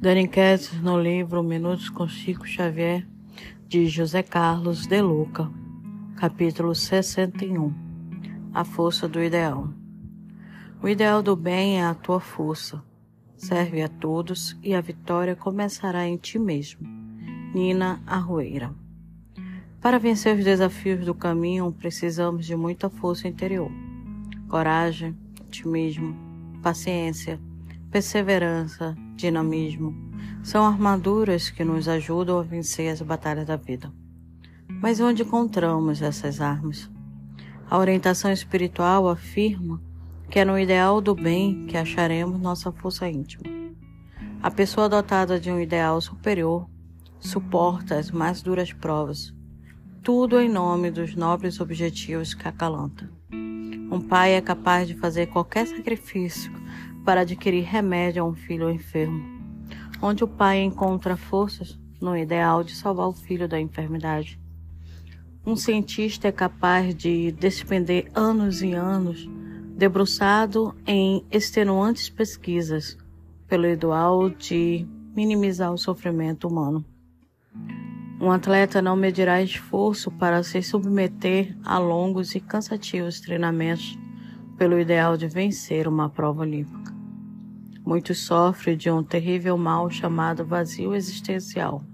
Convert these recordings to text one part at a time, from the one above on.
Dando enquetes no livro Minutos com Chico Xavier, de José Carlos de Luca, capítulo 61 A Força do Ideal. O ideal do bem é a tua força. Serve a todos e a vitória começará em ti mesmo. Nina Arrueira. Para vencer os desafios do caminho, precisamos de muita força interior, coragem, otimismo, paciência, perseverança, dinamismo, são armaduras que nos ajudam a vencer as batalhas da vida. Mas onde encontramos essas armas? A orientação espiritual afirma que é no ideal do bem que acharemos nossa força íntima. A pessoa dotada de um ideal superior suporta as mais duras provas, tudo em nome dos nobres objetivos que acalanta. Um pai é capaz de fazer qualquer sacrifício para adquirir remédio a um filho enfermo, onde o pai encontra forças no ideal de salvar o filho da enfermidade. Um cientista é capaz de despender anos e anos debruçado em extenuantes pesquisas pelo ideal de minimizar o sofrimento humano. Um atleta não medirá esforço para se submeter a longos e cansativos treinamentos pelo ideal de vencer uma prova olímpica. Muitos sofrem de um terrível mal chamado vazio existencial.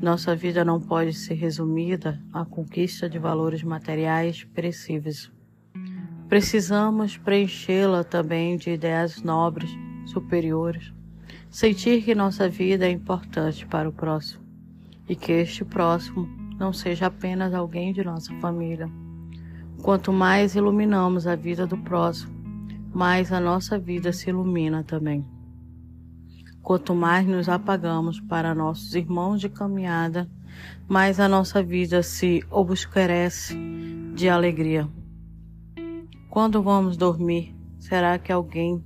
Nossa vida não pode ser resumida à conquista de valores materiais perecíveis. Precisamos preenchê-la também de ideias nobres, superiores. Sentir que nossa vida é importante para o próximo e que este próximo não seja apenas alguém de nossa família. Quanto mais iluminamos a vida do próximo, mais a nossa vida se ilumina também. Quanto mais nos apagamos para nossos irmãos de caminhada, mais a nossa vida se obscurece de alegria. Quando vamos dormir, será que alguém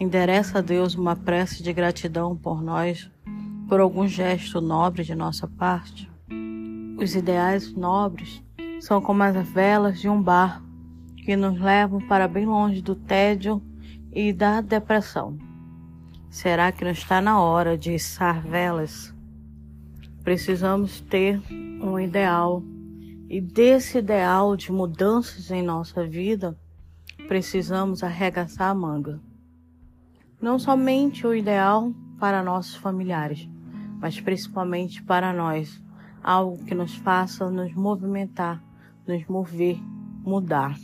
endereça a Deus uma prece de gratidão por nós, por algum gesto nobre de nossa parte? Os ideais nobres são como as velas de um barco que nos levam para bem longe do tédio e da depressão. Será que não está na hora de içar velas? Precisamos ter um ideal e desse ideal de mudanças em nossa vida, precisamos arregaçar a manga. Não somente o ideal para nossos familiares, mas principalmente para nós, algo que nos faça nos movimentar, nos mover, mudar.